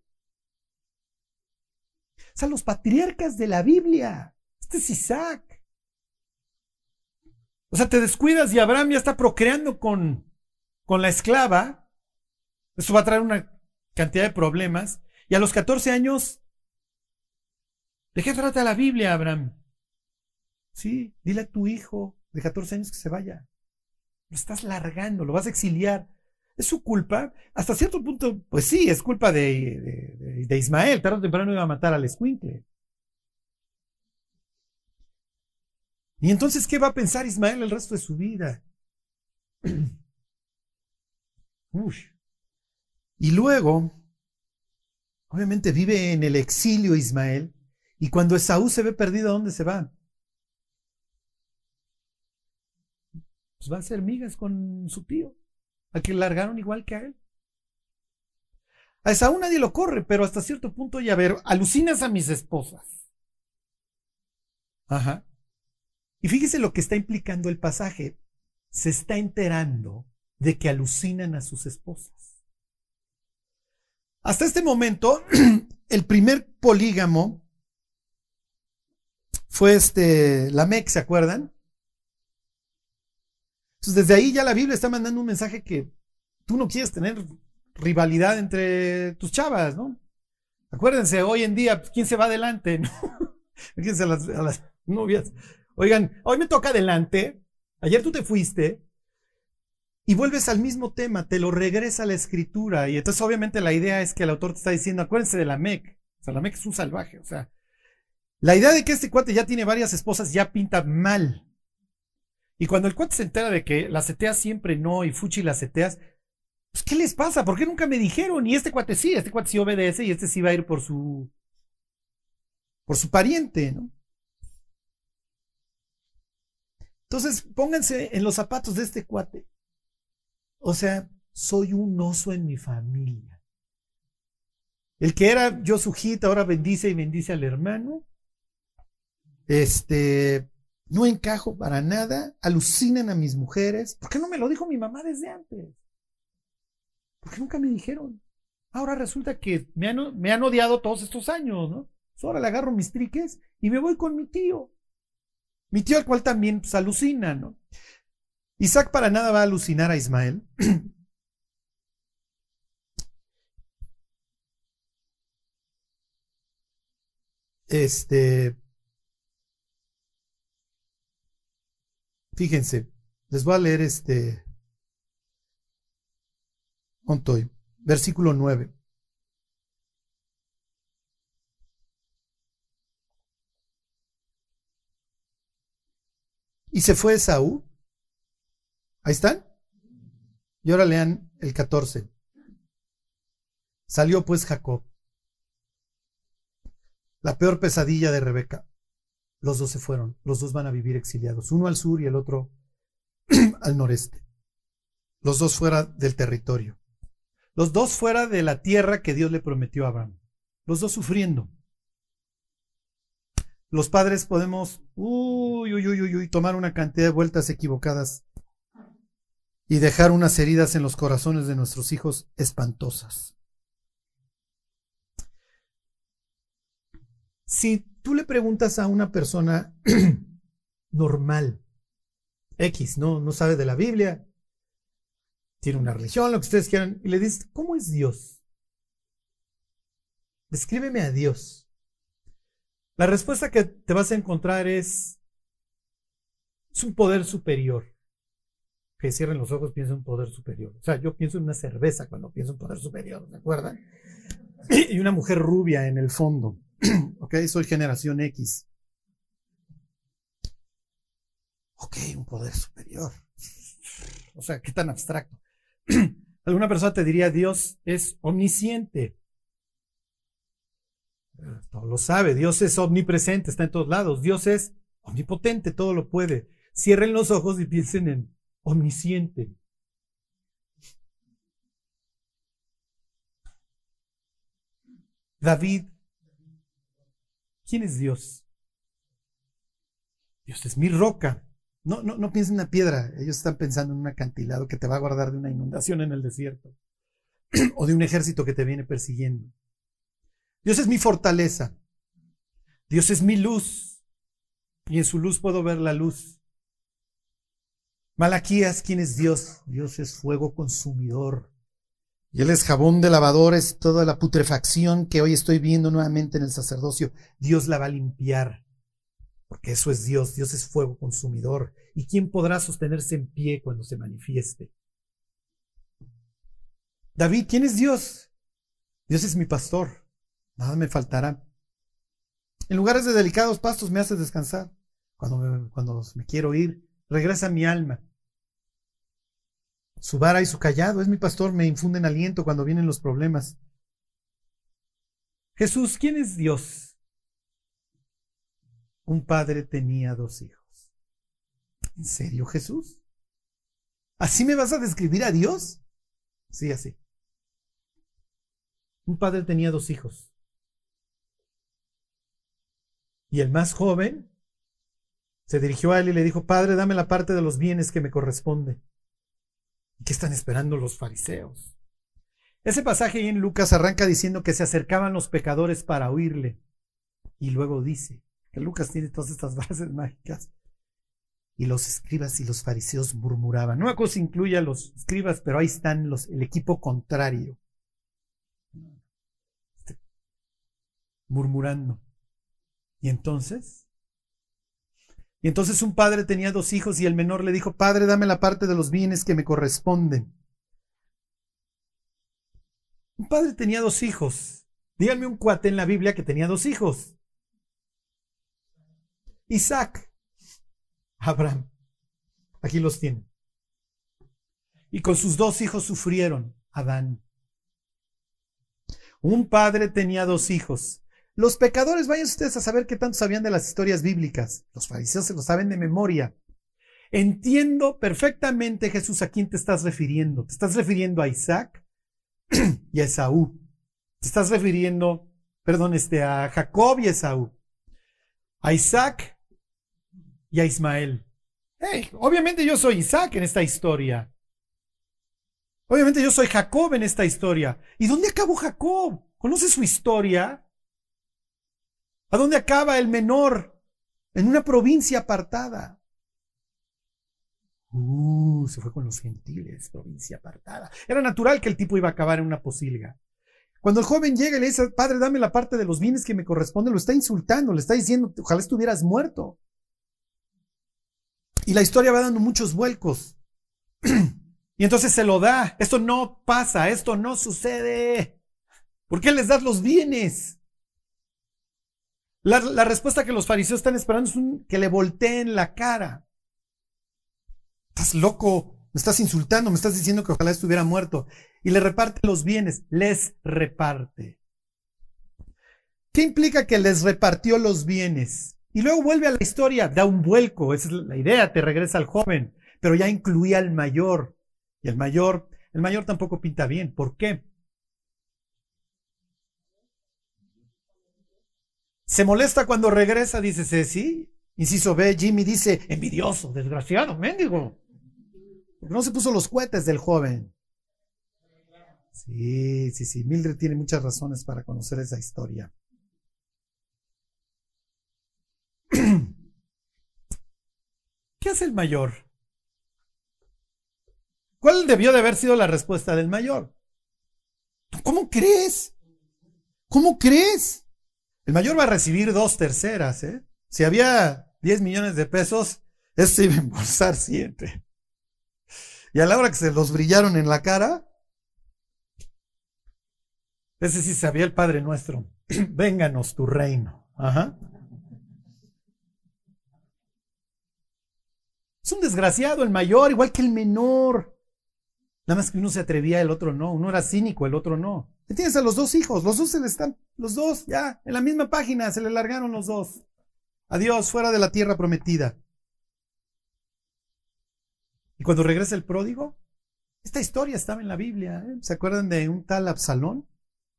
O sea, los patriarcas de la Biblia. Este es Isaac. O sea, te descuidas y Abraham ya está procreando con, con la esclava eso va a traer una cantidad de problemas. Y a los 14 años, ¿de qué trata la Biblia, Abraham? Sí, dile a tu hijo de 14 años que se vaya. Lo estás largando, lo vas a exiliar. ¿Es su culpa? Hasta cierto punto, pues sí, es culpa de, de, Ismael. Tarde o temprano iba a matar al escuincle. Y entonces, ¿qué va a pensar Ismael el resto de su vida? Uf. Y luego, obviamente vive en el exilio Ismael, y cuando Esaú se ve perdido, ¿a dónde se va? Pues va a hacer migas con su tío, a que largaron igual que a él. A Esaú nadie lo corre, pero hasta cierto punto ya ver, alucinas a mis esposas. Ajá. Y fíjese lo que está implicando el pasaje. Se está enterando de que alucinan a sus esposas. Hasta este momento, el primer polígamo fue este Lamec, ¿se acuerdan? Entonces, desde ahí ya la Biblia está mandando un mensaje que tú no quieres tener rivalidad entre tus chavas, ¿no? Acuérdense, hoy en día, pues, ¿quién se va adelante? ¿no? Fíjense a las, novias. Oigan, hoy me toca adelante. Ayer tú te fuiste y vuelves al mismo tema, te lo regresa la escritura. Y entonces obviamente la idea es que el autor te está diciendo, acuérdense de la Mec. O sea, la Mec es un salvaje. O sea, la idea de que este cuate ya tiene varias esposas ya pinta mal. Y cuando el cuate se entera de que la setea siempre no y Fuchi la seteas, pues ¿qué les pasa? ¿Por qué nunca me dijeron? Y este cuate sí, este cuate sí obedece y este sí va a ir por su por su pariente, ¿no? Entonces, pónganse en los zapatos de este cuate. O sea, soy un oso en mi familia. El que era yo sujita ahora bendice y bendice al hermano. Este, no encajo para nada, alucinan a mis mujeres. ¿Por qué no me lo dijo mi mamá desde antes? ¿Por qué nunca me dijeron? Ahora resulta que me han, me han odiado todos estos años, ¿no? Pues ahora le agarro mis triques y me voy con mi tío. Mi tío al cual también pues, alucina, ¿no? Isaac para nada va a alucinar a Ismael. Este, Fíjense, les voy a leer este versículo 9. Y se fue Esaú. Ahí están. Y ahora lean el 14. Salió pues Jacob. La peor pesadilla de Rebeca. Los dos se fueron. Los dos van a vivir exiliados. Uno al sur y el otro al noreste. Los dos fuera del territorio. Los dos fuera de la tierra que Dios le prometió a Abraham. Los dos sufriendo. Los padres podemos uy, uy, uy, tomar una cantidad de vueltas equivocadas y dejar unas heridas en los corazones de nuestros hijos espantosas. Si tú le preguntas a una persona normal, X, no, no sabe de la Biblia, tiene una religión, lo que ustedes quieran, y le dices, ¿cómo es Dios? Descríbeme a Dios. La respuesta que te vas a encontrar es, es un poder superior. Que cierren los ojos, piensa en un poder superior. O sea, yo pienso en una cerveza cuando pienso en poder superior, ¿se acuerdan? Y una mujer rubia en el fondo. ok, soy generación X. Ok, un poder superior. O sea, qué tan abstracto. Alguna persona te diría, Dios es omnisciente. Todo lo sabe, Dios es omnipresente, está en todos lados. Dios es omnipotente, todo lo puede. Cierren los ojos y piensen en omnisciente. David, ¿quién es Dios? Dios es mi roca. No, no, no piensen en una piedra, ellos están pensando en un acantilado que te va a guardar de una inundación en el desierto o de un ejército que te viene persiguiendo. Dios es mi fortaleza. Dios es mi luz. Y en su luz puedo ver la luz. Malaquías, ¿quién es Dios? Dios es fuego consumidor. Y Él es jabón de lavador, es toda la putrefacción que hoy estoy viendo nuevamente en el sacerdocio. Dios la va a limpiar. Porque eso es Dios, Dios es fuego consumidor. ¿Y quién podrá sostenerse en pie cuando se manifieste? David, ¿quién es Dios? Dios es mi pastor, nada me faltará. En lugares de delicados pastos me hace descansar. Cuando me, cuando me quiero ir, regresa mi alma. Su vara y su callado es mi pastor, me infunden aliento cuando vienen los problemas. Jesús, ¿quién es Dios? un padre tenía dos hijos. ¿En serio, Jesús? ¿Así me vas a describir a Dios? Sí, así. Un padre tenía dos hijos. Y el más joven se dirigió a él y le dijo, Padre, dame la parte de los bienes que me corresponde. ¿Y qué están esperando los fariseos? Ese pasaje en Lucas arranca diciendo que se acercaban los pecadores para oírle. Y luego dice, Lucas tiene todas estas frases mágicas. Y los escribas y los fariseos murmuraban. No si incluye a los escribas, pero ahí están los, el equipo contrario. Este, murmurando. Y entonces, y entonces un padre tenía dos hijos y el menor le dijo, Padre, dame la parte de los bienes que me corresponden. Un padre tenía dos hijos. Díganme un cuate en la Biblia que tenía dos hijos. Isaac, Abraham. Aquí los tiene. Y con sus dos hijos sufrieron, Adán. Un padre tenía dos hijos. Los pecadores, vayan ustedes a saber qué tanto sabían de las historias bíblicas. Los fariseos se lo saben de memoria. Entiendo perfectamente, Jesús, a quién te estás refiriendo. Te estás refiriendo a Isaac y a Esaú. Te estás refiriendo, perdón, este, a Jacob y Esaú. A Isaac y a Ismael. obviamente yo soy Isaac en esta historia. Obviamente yo soy Jacob en esta historia. ¿Y dónde acabó Jacob? ¿Conoce su historia? ¿A dónde acaba el menor? En una provincia apartada. Uh, se fue con los gentiles, provincia apartada. Era natural que el tipo iba a acabar en una posilga. Cuando el joven llega y le dice, padre, dame la parte de los bienes que me corresponde, lo está insultando, le está diciendo, ojalá estuvieras muerto. Y la historia va dando muchos vuelcos. y entonces se lo da. Esto no pasa, esto no sucede. ¿Por qué les das los bienes? La, respuesta que los fariseos están esperando es que le volteen la cara. Estás loco, me estás insultando, me estás diciendo que ojalá estuviera muerto. Y le reparte los bienes, les reparte. ¿Qué implica que les repartió los bienes? Y luego vuelve a la historia, da un vuelco, esa es la idea, te regresa al joven, pero ya incluía al mayor. Y el mayor, el mayor tampoco pinta bien. ¿Por qué? Se molesta cuando regresa, dice Ceci. Inciso B, Jimmy dice, envidioso, desgraciado, mendigo. Porque no se puso los cohetes del joven. Sí, sí, sí. Mildred tiene muchas razones para conocer esa historia. ¿Qué hace el mayor? ¿Cuál debió de haber sido la respuesta del mayor? ¿Cómo crees? ¿Cómo crees? El mayor va a recibir dos terceras, ¿eh? Si había 10 millones de pesos, eso se iba a embolsar siempre. Y a la hora que se los brillaron en la cara, ese sí sabía el Padre nuestro. Vénganos tu reino. Ajá. Es un desgraciado el mayor, igual que el menor. Nada más que uno se atrevía, el otro no. Uno era cínico, el otro no. Tienes a los dos hijos, los dos se le están, los dos ya, en la misma página, se le largaron los dos. Adiós, fuera de la tierra prometida. Y cuando regresa el pródigo, esta historia estaba en la Biblia. ¿eh? ¿Se acuerdan de un tal Absalón?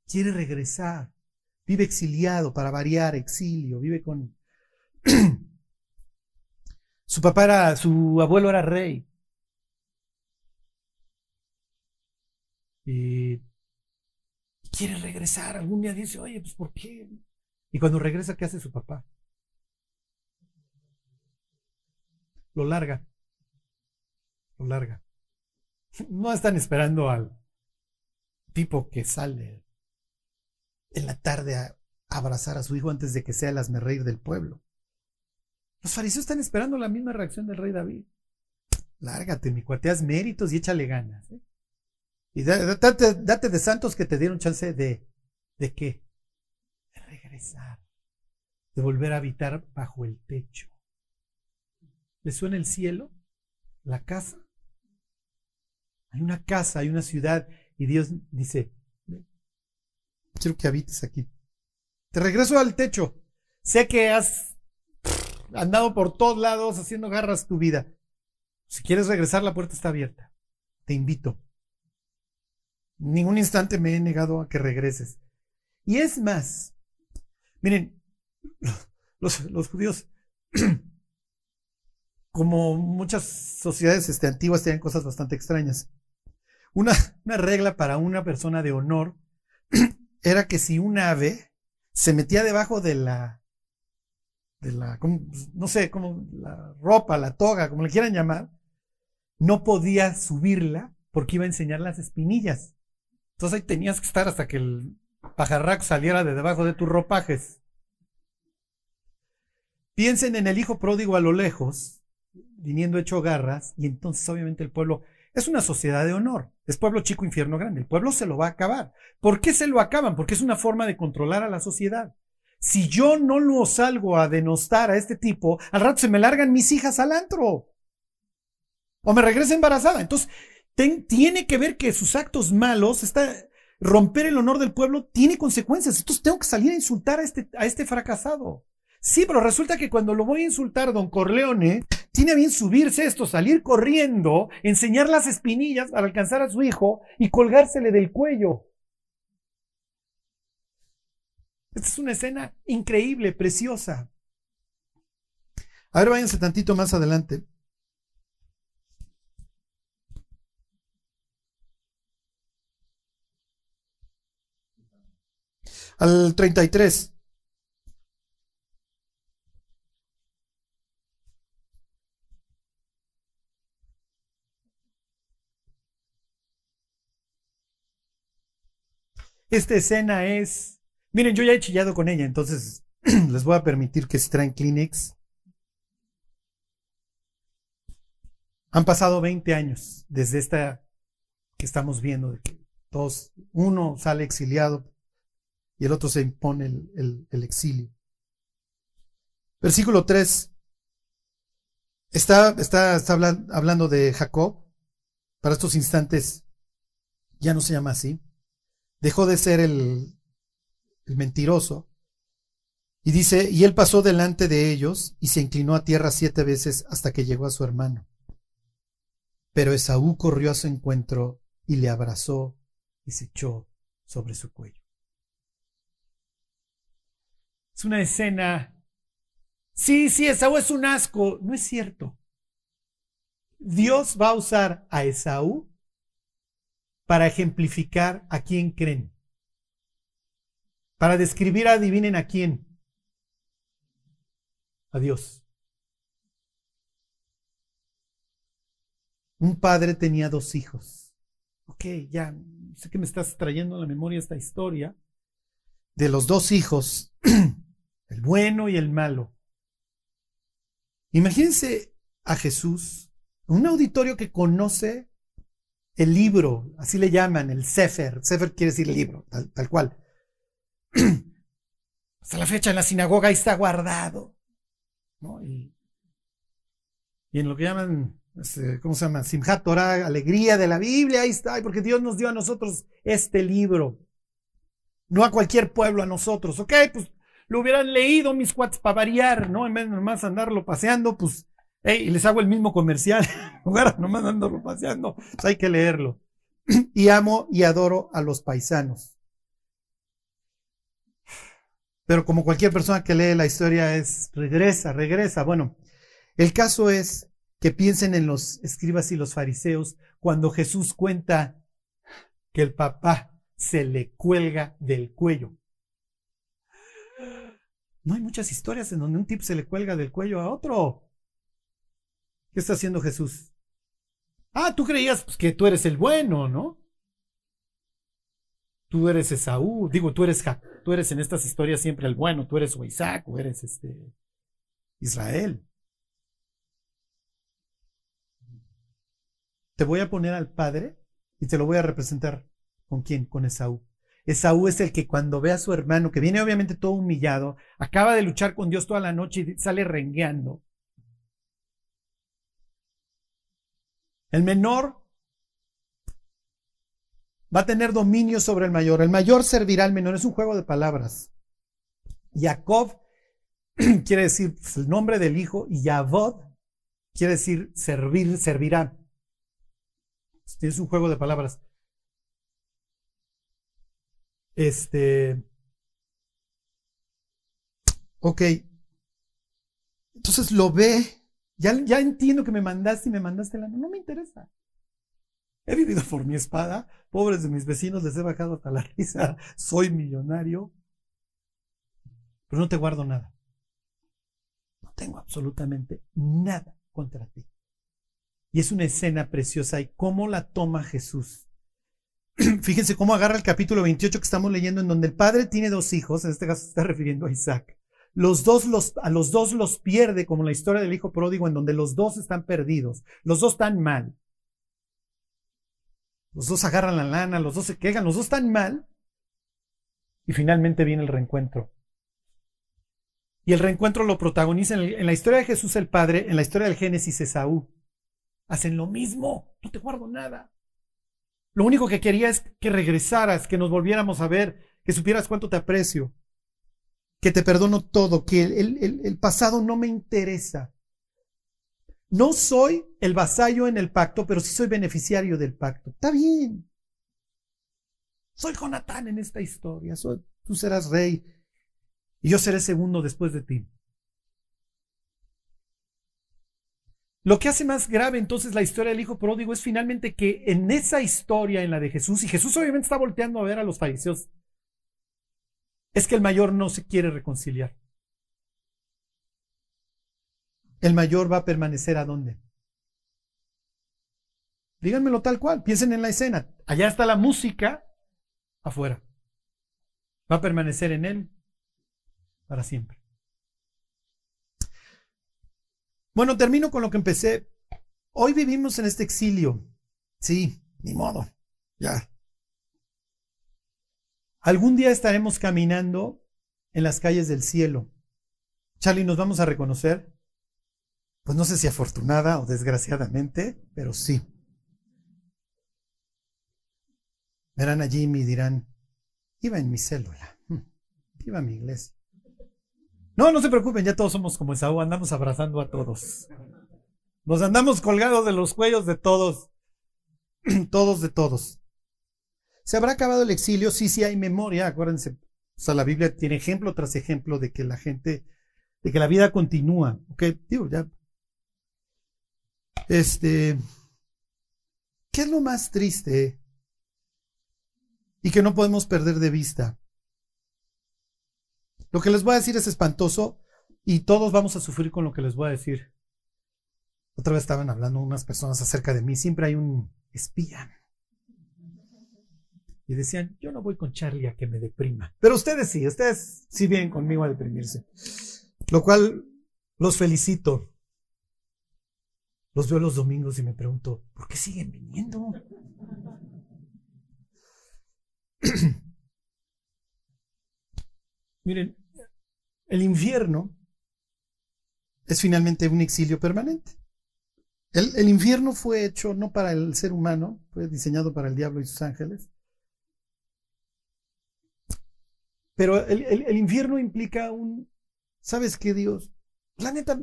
Quiere regresar. Vive exiliado para variar, exilio. Vive con... su papá era, su abuelo era rey. Y quiere regresar. Algún día dice, oye, pues ¿por qué? Y cuando regresa, ¿qué hace su papá? Lo larga larga. No están esperando al tipo que sale en la tarde a abrazar a su hijo antes de que sea el asmerreír del pueblo. Los fariseos están esperando la misma reacción del rey David. Lárgate, mi cuateas méritos y échale ganas. ¿eh? Y date, date, de santos que te dieron chance de, ¿de qué? De regresar, de volver a habitar bajo el techo. ¿Le suena el cielo? ¿La casa? Hay una casa, hay una ciudad y Dios dice, quiero que habites aquí. Te regreso al techo. Sé que has andado por todos lados haciendo garras tu vida. Si quieres regresar, la puerta está abierta. Te invito. Ningún instante me he negado a que regreses. Y es más, miren, los, los judíos, como muchas sociedades este, antiguas, tienen cosas bastante extrañas. Una, regla para una persona de honor era que si un ave se metía debajo de la, de la, no sé, como la ropa, la toga, como le quieran llamar, no podía subirla porque iba a enseñar las espinillas. Entonces ahí tenías que estar hasta que el pajarraco saliera de debajo de tus ropajes. Piensen en el hijo pródigo a lo lejos, viniendo hecho garras, y entonces obviamente el pueblo es una sociedad de honor. Es pueblo chico, infierno grande. El pueblo se lo va a acabar. ¿Por qué se lo acaban? Porque es una forma de controlar a la sociedad. Si yo no lo salgo a denostar a este tipo, al rato se me largan mis hijas al antro. O me regresa embarazada. Entonces, tiene que ver que sus actos malos, está, romper el honor del pueblo, tiene consecuencias. Entonces tengo que salir a insultar a este, este fracasado. Sí, pero resulta que cuando lo voy a insultar, don Corleone, tiene bien subirse esto, salir corriendo, enseñar las espinillas para alcanzar a su hijo y colgársele del cuello. Esta es una escena increíble, preciosa. A ver, váyanse tantito más adelante. Al 33. Esta escena es... Miren, yo ya he chillado con ella, entonces les voy a permitir que se traen Kleenex. Han pasado 20 años desde esta que estamos viendo, de que todos, uno sale exiliado y el otro se impone el, el exilio. Versículo 3. Está, está, está hablando de Jacob. Para estos instantes ya no se llama así. Dejó de ser el, el mentiroso. Y dice, y él pasó delante de ellos y se inclinó a tierra siete veces hasta que llegó a su hermano. Pero Esaú corrió a su encuentro y le abrazó y se echó sobre su cuello. Es una escena. Sí, sí, Esaú es un asco. No es cierto. Dios va a usar a Esaú para ejemplificar a quién creen. Para describir, adivinen a quién. A Dios. Un padre tenía dos hijos. Ok, ya sé que me estás trayendo a la memoria esta historia de los dos hijos, el bueno y el malo. Imagínense a Jesús, un auditorio que conoce el libro, así le llaman, el Sefer. Sefer quiere decir libro, tal, cual. Hasta la fecha en la sinagoga ahí está guardado. Y, y en lo que llaman este, ¿cómo se llama? Simchat Torah, alegría de la Biblia, ahí está, porque Dios nos dio a nosotros este libro. No a cualquier pueblo, a nosotros. Ok, pues lo hubieran leído mis cuates para variar, ¿no? En vez de nomás andarlo paseando, pues, hey, les hago el mismo comercial. Nomás andarlo paseando, pues hay que leerlo. y amo y adoro a los paisanos. Pero como cualquier persona que lee la historia es, regresa, regresa. Bueno, el caso es que piensen en los escribas y los fariseos cuando Jesús cuenta que el papá se le cuelga del cuello. No hay muchas historias en donde un tipo se le cuelga del cuello a otro. ¿Qué está haciendo Jesús? Ah, tú creías pues, que tú eres el bueno, ¿no? Tú eres Esaú, digo, tú eres, tú eres en estas historias siempre el bueno, tú eres Isaac o eres este Israel. te voy a poner al padre y te lo voy a representar con quién, con Esaú. Esaú es el que cuando ve a su hermano, que viene obviamente todo humillado, acaba de luchar con Dios toda la noche y sale rengueando. El menor va a tener dominio sobre el mayor. El mayor servirá al menor. Es un juego de palabras. Jacob quiere decir pues, el nombre del hijo y Yavod quiere decir servir, servirá. Es un juego de palabras. Este. Ok. Entonces lo ve. Ya, ya entiendo que me mandaste y me mandaste la. No me interesa. He vivido por mi espada. Pobres de mis vecinos, les he bajado hasta la risa. Soy millonario. Pero no te guardo nada. No tengo absolutamente nada contra ti. Y es una escena preciosa. ¿Y cómo la toma Jesús? Fíjense cómo agarra el capítulo 28 que estamos leyendo, en donde el padre tiene dos hijos, en este caso se está refiriendo a Isaac. Los dos los, a los dos los pierde, como la historia del hijo pródigo, en donde los dos están perdidos, los dos están mal. Los dos agarran la lana, los dos se quejan, los dos están mal. Y finalmente viene el reencuentro. Y el reencuentro lo protagoniza en, en la historia de Jesús el Padre, en la historia del Génesis Esaú hacen lo mismo. No te guardo nada. Lo único que quería es que regresaras, que nos volviéramos a ver, que supieras cuánto te aprecio, que te perdono todo, que el, pasado no me interesa. No soy el vasallo en el pacto, pero sí soy beneficiario del pacto. Está bien. Soy Jonatán en esta historia. tú serás rey y yo seré segundo después de ti. Lo que hace más grave entonces la historia del hijo pródigo es finalmente que en esa historia, en la de Jesús, y Jesús obviamente está volteando a ver a los fariseos, es que el mayor no se quiere reconciliar. El mayor va a permanecer a dónde? Díganmelo tal cual, piensen en la escena. Allá está la música, afuera. Va a permanecer en él para siempre. Bueno, termino con lo que empecé. Hoy vivimos en este exilio. Sí, ni modo. Ya. Algún día estaremos caminando en las calles del cielo. Charlie, ¿nos vamos a reconocer? pues no sé si afortunada o desgraciadamente, pero sí. Verán a Jimmy y dirán, iba en mi célula, hmm, iba a mi iglesia. No, no se preocupen, ya todos somos como Esaú, andamos abrazando a todos. Nos andamos colgados de los cuellos de todos, todos de todos. ¿Se habrá acabado el exilio? Sí, sí hay memoria, acuérdense. O sea, la Biblia tiene ejemplo tras ejemplo de que la gente, de que la vida continúa. Ok, digo, ya. Este, ¿qué es lo más triste y que no podemos perder de vista? Lo que les voy a decir es espantoso y todos vamos a sufrir con lo que les voy a decir. Otra vez estaban hablando unas personas acerca de mí. Siempre hay un espía y decían, yo no voy con Charlie a que me deprima. Pero ustedes sí, ustedes sí vienen conmigo a deprimirse. Lo cual los felicito. Los veo los domingos y me pregunto, ¿por qué siguen viniendo? Miren, el infierno es finalmente un exilio permanente. El, el, infierno fue hecho no para el ser humano, fue diseñado para el diablo y sus ángeles. Pero el, infierno implica un, ¿sabes qué, Dios? La neta,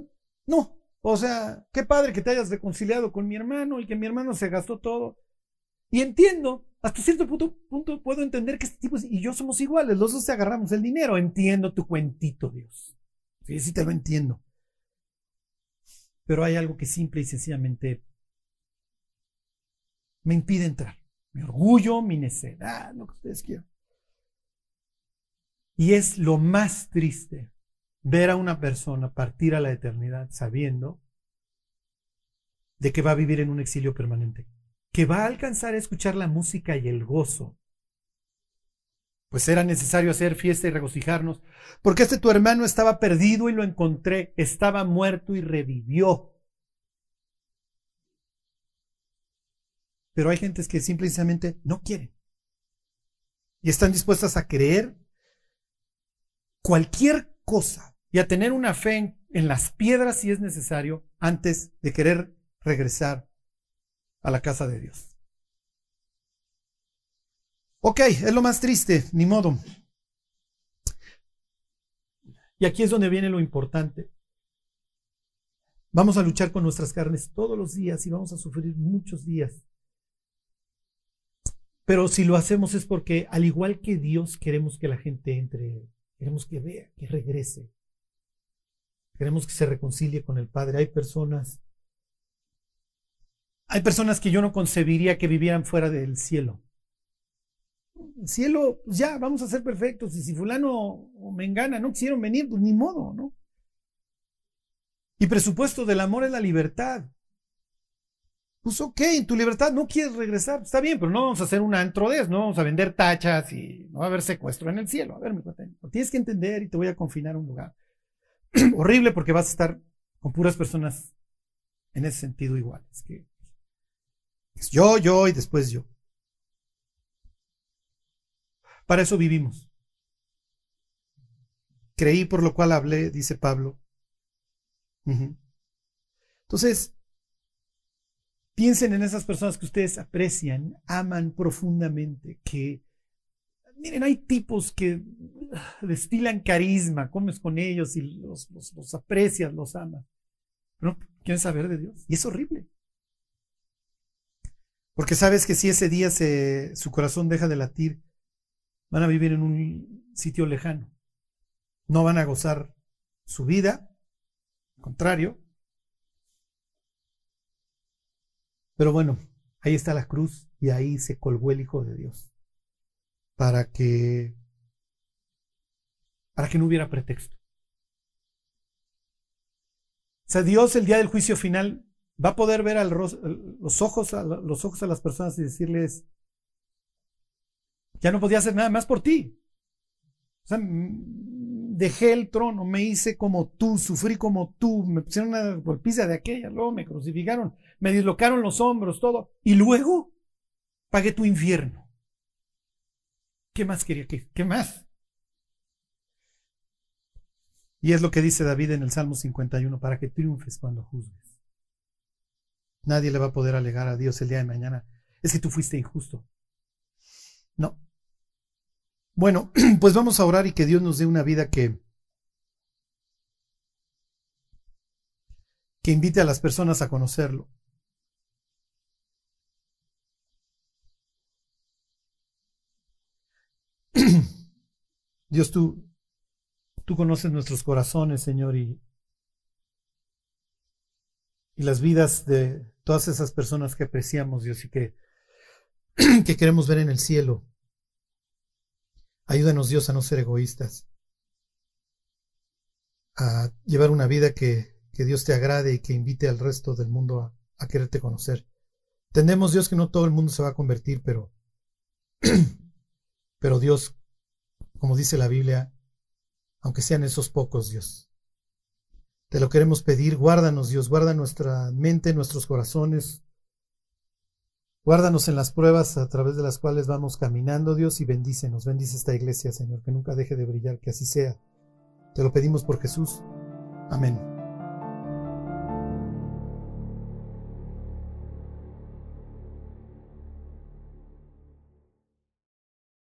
no. O sea, qué padre que te hayas reconciliado con mi hermano y que mi hermano se gastó todo. Y entiendo, hasta cierto punto, puedo entender que este tipo y yo somos iguales, los dos te agarramos el dinero. Entiendo tu cuentito, Dios. Sí, sí te lo entiendo. Pero hay algo que simple y sencillamente me impide entrar. Mi orgullo, mi necedad, lo que ustedes quieran. Y es lo más triste ver a una persona partir a la eternidad sabiendo de que va a vivir en un exilio permanente, que va a alcanzar a escuchar la música y el gozo. Pues era necesario hacer fiesta y regocijarnos, porque este tu hermano estaba perdido y lo encontré, estaba muerto y revivió. Pero hay gentes que simplemente no quieren y están dispuestas a creer cualquier cosa y a tener una fe en, las piedras si es necesario antes de querer regresar a la casa de Dios. Ok, es lo más triste, ni modo. Y aquí es donde viene lo importante. Vamos a luchar con nuestras carnes todos los días y vamos a sufrir muchos días. Pero si lo hacemos es porque, al igual que Dios, queremos que la gente entre Queremos que vea, que regrese. Queremos que se reconcilie con el Padre. Hay personas, hay personas que yo no concebiría que vivieran fuera del cielo. El cielo, pues ya, vamos a ser perfectos. Y si fulano o mengana no quisieron venir, pues ni modo, ¿no? Y presupuesto del amor es la libertad. Pues ok, en tu libertad no quieres regresar, está bien, pero no vamos a hacer un antro de eso, no vamos a vender tachas y no va a haber secuestro en el cielo. A ver, mi lo tienes que entender y te voy a confinar a un lugar. Horrible porque vas a estar con puras personas en ese sentido iguales. Que yo, yo y después yo. Para eso vivimos. Creí por lo cual hablé, dice Pablo. Entonces, Piensen en esas personas que ustedes aprecian, aman profundamente, que, miren, hay tipos que ah, destilan carisma, comes con ellos y los, los, aprecias, los amas, pero quieren saber de Dios. Y es horrible. Porque sabes que si ese día su corazón deja de latir, van a vivir en un sitio lejano. No van a gozar su vida, al contrario, Pero bueno, ahí está la cruz y ahí se colgó el Hijo de Dios para que para que no hubiera pretexto. O sea, Dios el día del juicio final va a poder ver los, ojos a, los ojos a las personas y decirles, ya no podía hacer nada más por ti. O sea, dejé el trono, me hice como tú, sufrí como tú, me pusieron una golpiza de aquella, luego me crucificaron, me dislocaron los hombros, todo, y luego pagué tu infierno. ¿Qué más quería que? ¿Qué más? Y es lo que dice David en el Salmo 51, para que triunfes cuando juzgues. Nadie le va a poder alegar a Dios el día de mañana. Es que tú fuiste injusto. No. Bueno, pues vamos a orar y que Dios nos dé una vida que, que invite a las personas a conocerlo. Dios, tú, tú conoces nuestros corazones, Señor, y, y las vidas de todas esas personas que apreciamos, Dios, y que, que queremos ver en el cielo. Ayúdanos, Dios, a no ser egoístas, a llevar una vida que, que Dios te agrade y que invite al resto del mundo a, quererte conocer. Entendemos, Dios, que no todo el mundo se va a convertir, pero, pero Dios, como dice la Biblia, aunque sean esos pocos, Dios, te lo queremos pedir, guárdanos, Dios, guarda nuestra mente, nuestros corazones, guárdanos en las pruebas a través de las cuales vamos caminando, Dios, y bendícenos, bendice esta iglesia, Señor, que nunca deje de brillar, que así sea. Te lo pedimos por Jesús. Amén.